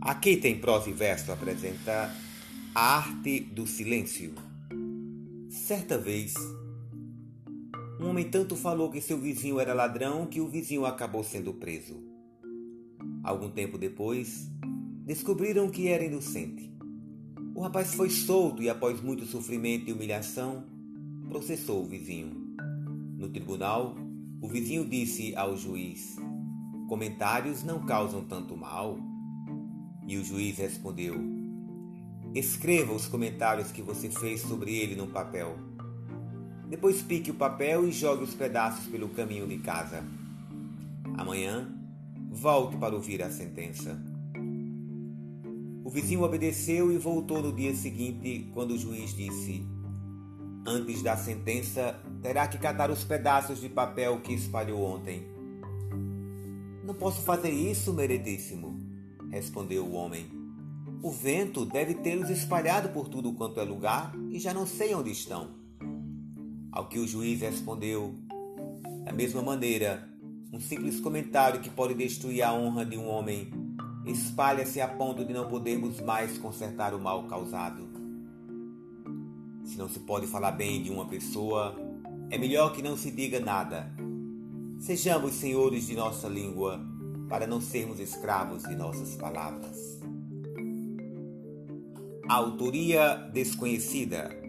Aqui tem prosa e verso apresenta a arte do silêncio. Certa vez, um homem tanto falou que seu vizinho era ladrão que o vizinho acabou sendo preso. Algum tempo depois, descobriram que era inocente. O rapaz foi solto e, após muito sofrimento e humilhação, processou o vizinho. No tribunal, o vizinho disse ao juiz: Comentários não causam tanto mal. E o juiz respondeu: Escreva os comentários que você fez sobre ele no papel. Depois pique o papel e jogue os pedaços pelo caminho de casa. Amanhã, volte para ouvir a sentença. O vizinho obedeceu e voltou no dia seguinte, quando o juiz disse: Antes da sentença, terá que catar os pedaços de papel que espalhou ontem. Não posso fazer isso, meretíssimo, respondeu o homem. O vento deve tê-los espalhado por tudo quanto é lugar e já não sei onde estão. Ao que o juiz respondeu: Da mesma maneira, um simples comentário que pode destruir a honra de um homem espalha-se a ponto de não podermos mais consertar o mal causado. Se não se pode falar bem de uma pessoa, é melhor que não se diga nada. Sejamos senhores de nossa língua, para não sermos escravos de nossas palavras. Autoria desconhecida